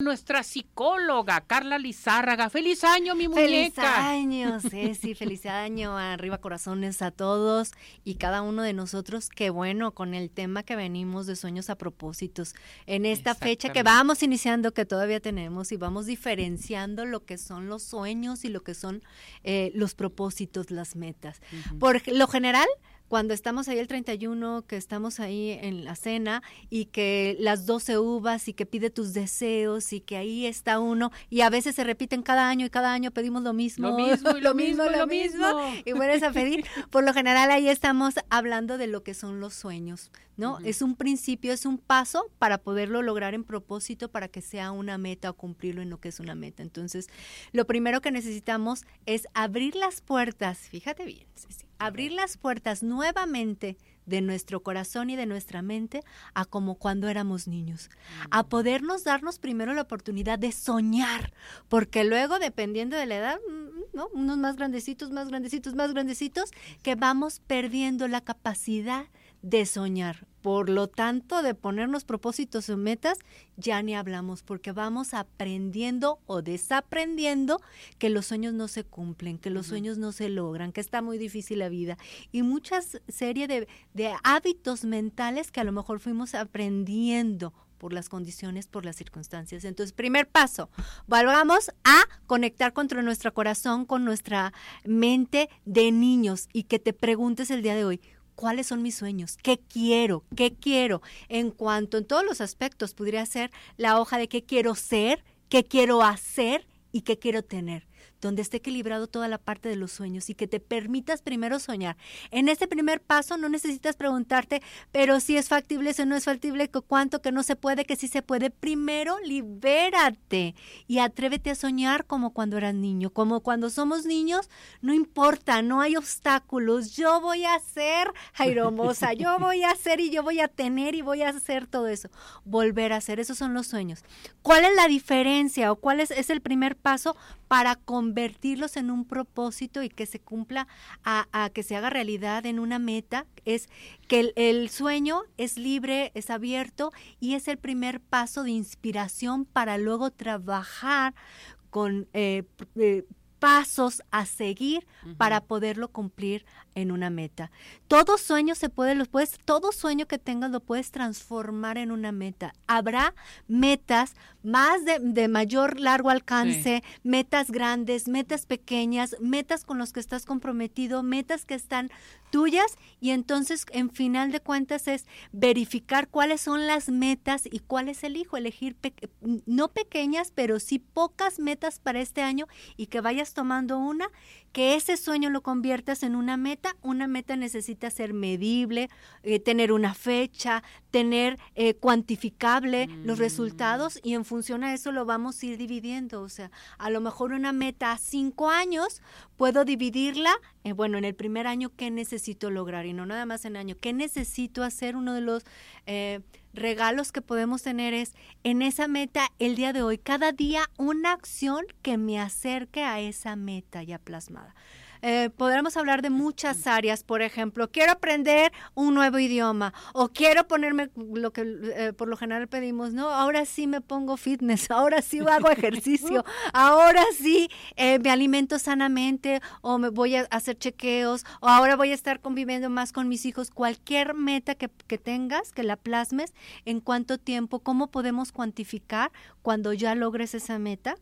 nuestra psicóloga Carla Lizárraga. Feliz año, mi muñeca. Feliz año, Ceci, feliz año, arriba corazones a todos y cada uno de nosotros. Qué bueno con el tema que venimos de sueños a propósitos. En esta fecha que vamos iniciando, que todavía tenemos y vamos diferenciando lo que son los sueños y lo que son eh, los propósitos, las metas. Por lo general, cuando estamos ahí el 31, que estamos ahí en la cena y que las 12 uvas y que pide tus deseos y que ahí está uno y a veces se repiten cada año y cada año pedimos lo mismo. Lo mismo y lo, mismo, y lo mismo. Y vuelves a pedir. Por lo general ahí estamos hablando de lo que son los sueños, ¿no? Es un principio, es un paso para poderlo lograr en propósito para que sea una meta o cumplirlo en lo que es una meta. Entonces, lo primero que necesitamos es abrir las puertas, fíjate bien, abrir las puertas nuevamente de nuestro corazón y de nuestra mente a como cuando éramos niños, a mm. podernos darnos primero la oportunidad de soñar, porque luego dependiendo de la edad, mm, ¿no? unos más grandecitos, más grandecitos, más grandecitos, que vamos perdiendo la capacidad de soñar. Por lo tanto, de ponernos propósitos o metas, ya ni hablamos, porque vamos aprendiendo o desaprendiendo que los sueños no se cumplen, que los sueños no se logran, que está muy difícil la vida. Y muchas serie de, de hábitos mentales que a lo mejor fuimos aprendiendo por las condiciones, por las circunstancias. Entonces, primer paso, volvamos a conectar con nuestro corazón, con nuestra mente de niños y que te preguntes el día de hoy, cuáles son mis sueños, qué quiero, qué quiero, en cuanto en todos los aspectos podría ser la hoja de qué quiero ser, qué quiero hacer y qué quiero tener donde esté equilibrado toda la parte de los sueños y que te permitas primero soñar. En este primer paso no necesitas preguntarte, pero si es factible, si no es factible, cuánto, que no se puede, que sí se puede. Primero libérate y atrévete a soñar como cuando eras niño, como cuando somos niños, no importa, no hay obstáculos. Yo voy a ser Jairomosa, yo voy a hacer y yo voy a tener y voy a hacer todo eso. Volver a hacer, esos son los sueños. ¿Cuál es la diferencia o cuál es, es el primer paso para convertirlos en un propósito y que se cumpla, a, que se haga realidad en una meta, es que el, sueño es libre, es abierto y es el primer paso de inspiración para luego trabajar con eh, eh, pasos a seguir para poderlo cumplir en una meta. Todo sueño se puede, lo puedes, todo sueño que tengas lo puedes transformar en una meta. Habrá metas más de, mayor largo alcance, metas grandes, metas pequeñas, metas con las que estás comprometido, metas que están tuyas y entonces en final de cuentas es verificar cuáles son las metas y cuáles elijo, elegir no pequeñas, pero sí pocas metas para este año y que vayas tomando una que ese sueño lo conviertas en una meta. Una meta necesita ser medible, eh, tener una fecha, tener eh, cuantificable los mm. resultados y en función a eso lo vamos a ir dividiendo. O sea, a lo mejor una meta a cinco años puedo dividirla, eh, bueno, en el primer año, ¿qué necesito lograr? Y no nada más en año, ¿qué necesito hacer? Uno de los regalos que podemos tener es en esa meta el día de hoy, cada día una acción que me acerque a esa meta ya plasmada. Eh, podremos hablar de muchas áreas, por ejemplo, quiero aprender un nuevo idioma o quiero ponerme lo que eh, por lo general pedimos, ¿no? Ahora sí me pongo fitness, ahora sí hago ejercicio, ahora sí eh, me alimento sanamente o me voy a hacer chequeos o ahora voy a estar conviviendo más con mis hijos. Cualquier meta que, que tengas, que la plasmes, en cuánto tiempo, cómo podemos cuantificar cuando ya logres esa meta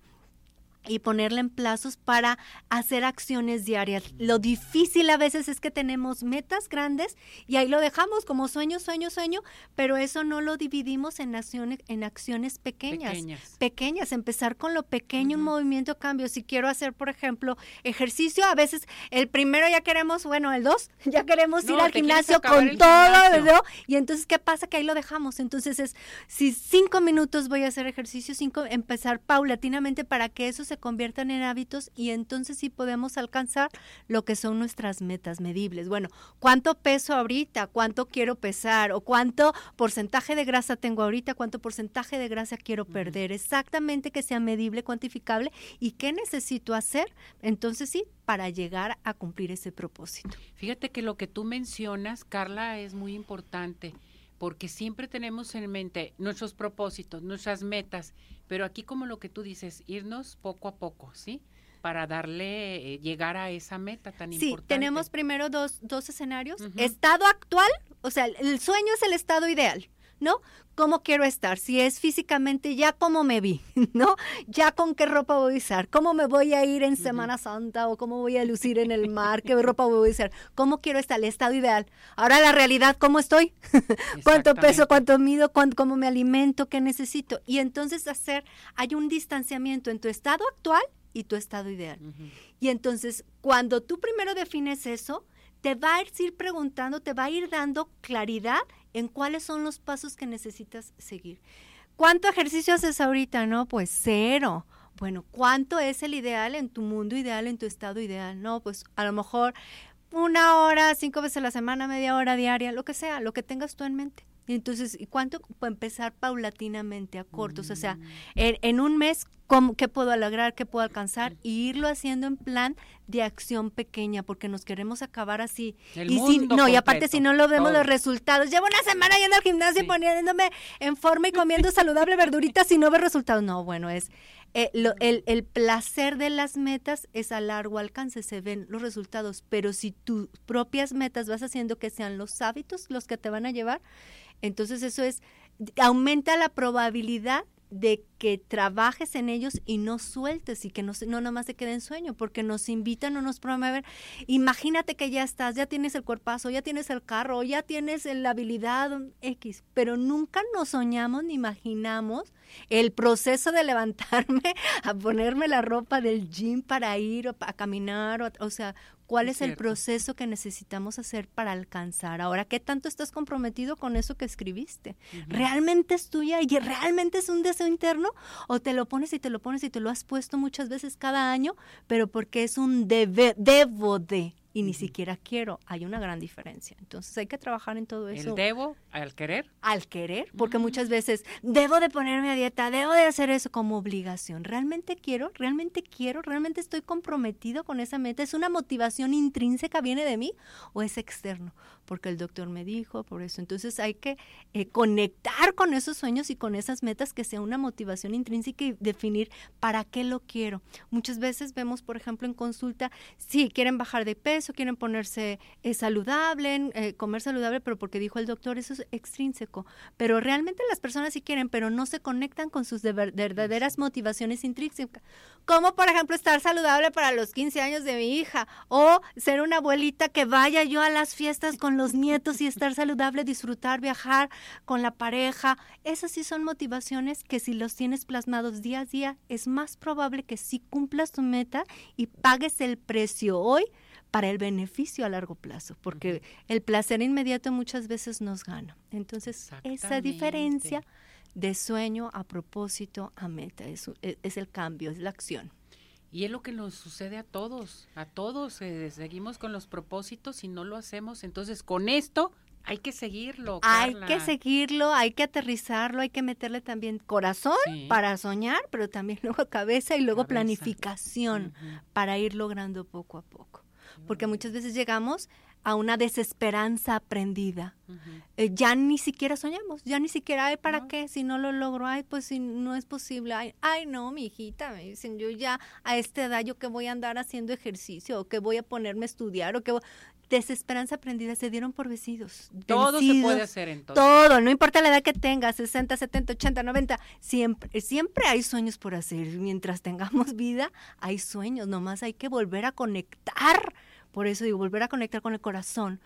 y ponerla en plazos para hacer acciones diarias. Lo difícil a veces es que tenemos metas grandes y ahí lo dejamos como sueño, sueño, sueño, pero eso no lo dividimos en acciones, en acciones pequeñas, pequeñas. empezar con lo pequeño, un movimiento cambio. Si quiero hacer, por ejemplo, ejercicio, a veces el primero ya queremos, bueno, el dos, ya queremos ir al gimnasio con todo, ¿no? Y entonces, ¿qué pasa? Que ahí lo dejamos. Entonces es, si cinco minutos voy a hacer ejercicio, cinco, empezar paulatinamente para que eso se conviertan en hábitos y entonces sí podemos alcanzar lo que son nuestras metas medibles. Bueno, ¿cuánto peso ahorita? ¿Cuánto quiero pesar? ¿O cuánto porcentaje de grasa tengo ahorita? ¿Cuánto porcentaje de grasa quiero perder? Exactamente que sea medible, cuantificable y qué necesito hacer. Entonces sí, para llegar a cumplir ese propósito. Fíjate que lo que tú mencionas, Carla, es muy importante porque siempre tenemos en mente nuestros propósitos, nuestras metas, Pero aquí como lo que tú dices, irnos poco a poco, ¿sí? Para darle, eh, llegar a esa meta tan importante. Sí, tenemos primero dos, dos escenarios. Estado actual, o sea, el sueño es el estado ideal. ¿No? ¿Cómo quiero estar? Si es físicamente, ya cómo me vi, ¿no? Ya con qué ropa voy a usar, cómo me voy a ir en Semana Santa o cómo voy a lucir en el mar, qué ropa voy a usar, cómo quiero estar, el estado ideal. Ahora la realidad, ¿cómo estoy? ¿Cuánto peso, cuánto mido, cómo me alimento, qué necesito? Y entonces hacer, hay un distanciamiento en tu estado actual y tu estado ideal. Y entonces, cuando tú primero defines eso, te va a ir preguntando, te va a ir dando claridad en cuáles son los pasos que necesitas seguir. ¿Cuánto ejercicio haces ahorita? No, pues cero. Bueno, ¿cuánto es el ideal en tu mundo ideal, en tu estado ideal? No, pues a lo mejor una hora, cinco veces a la semana, media hora diaria, lo que sea, lo que tengas tú en mente. Y entonces, ¿y cuánto? Pues empezar paulatinamente, a cortos. O sea, mm. en, un mes, ¿cómo, ¿qué puedo lograr? ¿Qué puedo alcanzar? Y irlo haciendo en plan de acción pequeña, porque nos queremos acabar así. y si, no, y aparte si no lo vemos los resultados. Llevo una semana yendo al gimnasio y poniéndome en forma y comiendo saludable verduritas y no ver resultados. No, bueno, es eh, el, el, placer de las metas es a largo alcance, se ven los resultados, pero si tus propias metas vas haciendo que sean los hábitos los que te van a llevar, entonces eso es, aumenta la probabilidad de que trabajes en ellos y no sueltes y que no, no nomás se quede en sueño, porque nos invitan o nos promueven. Imagínate que ya estás, ya tienes el cuerpazo, ya tienes el carro, ya tienes la habilidad X, pero nunca nos soñamos ni imaginamos el proceso de levantarme a ponerme la ropa del gym para ir a caminar, o sea, cuál es, el proceso que necesitamos hacer para alcanzar. Ahora, ¿qué tanto estás comprometido con eso que escribiste? ¿Realmente es tuya y realmente es un deseo interno? ¿O te lo pones y te lo pones y te lo has puesto muchas veces cada año, pero porque es un debe, debo de? Y ni siquiera quiero, hay una gran diferencia. Entonces hay que trabajar en todo eso. ¿El debo al querer? Al querer, porque muchas veces debo de ponerme a dieta, debo de hacer eso como obligación. ¿Realmente quiero? ¿Realmente quiero? ¿Realmente estoy comprometido con esa meta? ¿Es una motivación intrínseca, viene de mí o es externo? Porque el doctor me dijo, por eso. Entonces hay que eh, conectar con esos sueños y con esas metas que sea una motivación intrínseca y definir para qué lo quiero. Muchas veces vemos, por ejemplo, en consulta, si quieren bajar de peso, quieren ponerse eh, saludable, eh, comer saludable, pero porque dijo el doctor, eso es extrínseco. Pero realmente las personas sí quieren, pero no se conectan con sus verdaderas motivaciones intrínsecas. Como por ejemplo estar saludable para los 15 años de mi hija o ser una abuelita que vaya yo a las fiestas con los nietos y estar saludable, disfrutar, viajar con la pareja. Esas sí son motivaciones que si los tienes plasmados día a día, es más probable que sí cumplas tu meta y pagues el precio hoy para el beneficio a largo plazo, porque el placer inmediato muchas veces nos gana. Entonces, esa diferencia de sueño a propósito a meta es, e, es, el cambio, es la acción. Y es lo que nos sucede a todos, a todos, eh, seguimos con los propósitos y no lo hacemos, entonces con esto hay que seguirlo. Hay que seguirlo, hay que aterrizarlo, hay que meterle también corazón para soñar, pero también luego cabeza y luego planificación para ir logrando poco a poco porque muchas veces llegamos a una desesperanza aprendida. Eh, ya ni siquiera soñamos, ya ni siquiera, ay, ¿para qué? Si no lo logro, ay, pues si no es posible, ay, ay, no, mi hijita, me dicen, yo ya a esta edad, yo que voy a andar haciendo ejercicio, o que voy a ponerme a estudiar, o que desesperanza aprendida, se dieron por vencidos. Todo se puede hacer entonces. Todo, no importa la edad que tengas, 60, 70, 80, 90, siempre, siempre hay sueños por hacer. Mientras tengamos vida, hay sueños, nomás hay que volver a conectar por eso digo, volver a conectar con el corazón.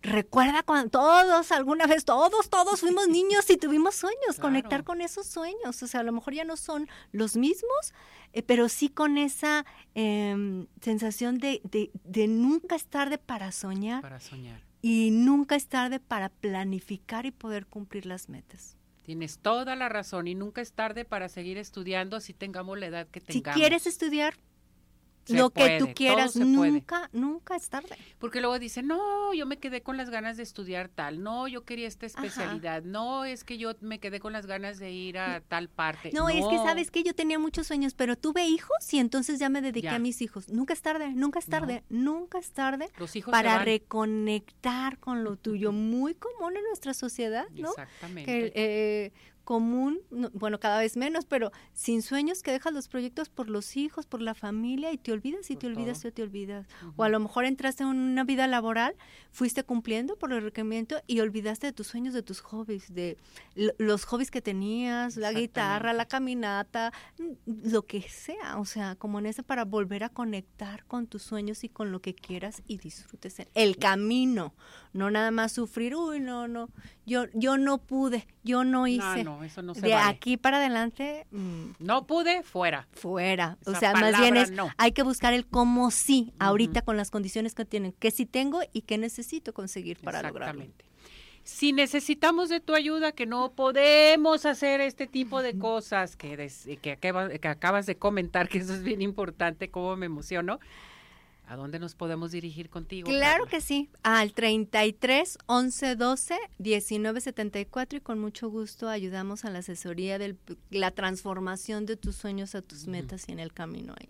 Recuerda cuando todos, alguna vez, todos, todos fuimos niños y tuvimos sueños, conectar con esos sueños. O sea, a lo mejor ya no son los mismos, eh, pero sí con esa em, sensación de, de, de nunca es tarde para soñar. Para soñar. Y nunca es tarde para planificar y poder cumplir las metas. Tienes toda la razón y nunca es tarde para seguir estudiando si tengamos la edad que tengamos. Si quieres estudiar, lo que tú quieras, nunca, nunca es tarde. Porque luego dicen, no, yo me quedé con las ganas de estudiar tal, no, yo quería esta especialidad, no, es que yo me quedé con las ganas de ir a tal parte. No, es que sabes que yo tenía muchos sueños, pero tuve hijos y entonces ya me dediqué a mis hijos. Nunca es tarde, nunca es tarde, nunca es tarde para reconectar con lo tuyo, muy común en nuestra sociedad, ¿no? Exactamente. Eh, común, bueno, cada vez menos, pero sin sueños que dejas los proyectos por los hijos, por la familia y te olvidas y te olvidas y te olvidas. O a lo mejor entraste en una vida laboral, fuiste cumpliendo por el requerimiento y olvidaste de tus sueños, de tus hobbies, de los hobbies que tenías, la guitarra, la caminata, lo que sea, o sea, como en eso para volver a conectar con tus sueños y con lo que quieras y disfrutes el camino, no nada más sufrir, uy, no, no, yo yo no pude, yo no hice. No, no, eso no se de aquí para adelante mm, no pude, fuera. Fuera. o sea, más bien es hay que buscar el cómo sí ahorita con las condiciones que tienen, qué sí tengo y qué necesito conseguir para lograrlo. Si necesitamos de tu ayuda, que no podemos hacer este tipo de cosas que, que, que acabas de comentar, que eso es bien importante, cómo me emociono, ¿A dónde nos podemos dirigir contigo? Claro que sí, al 33 11 12 19 74 y con mucho gusto ayudamos a la asesoría de la transformación de tus sueños a tus metas y en el camino ahí.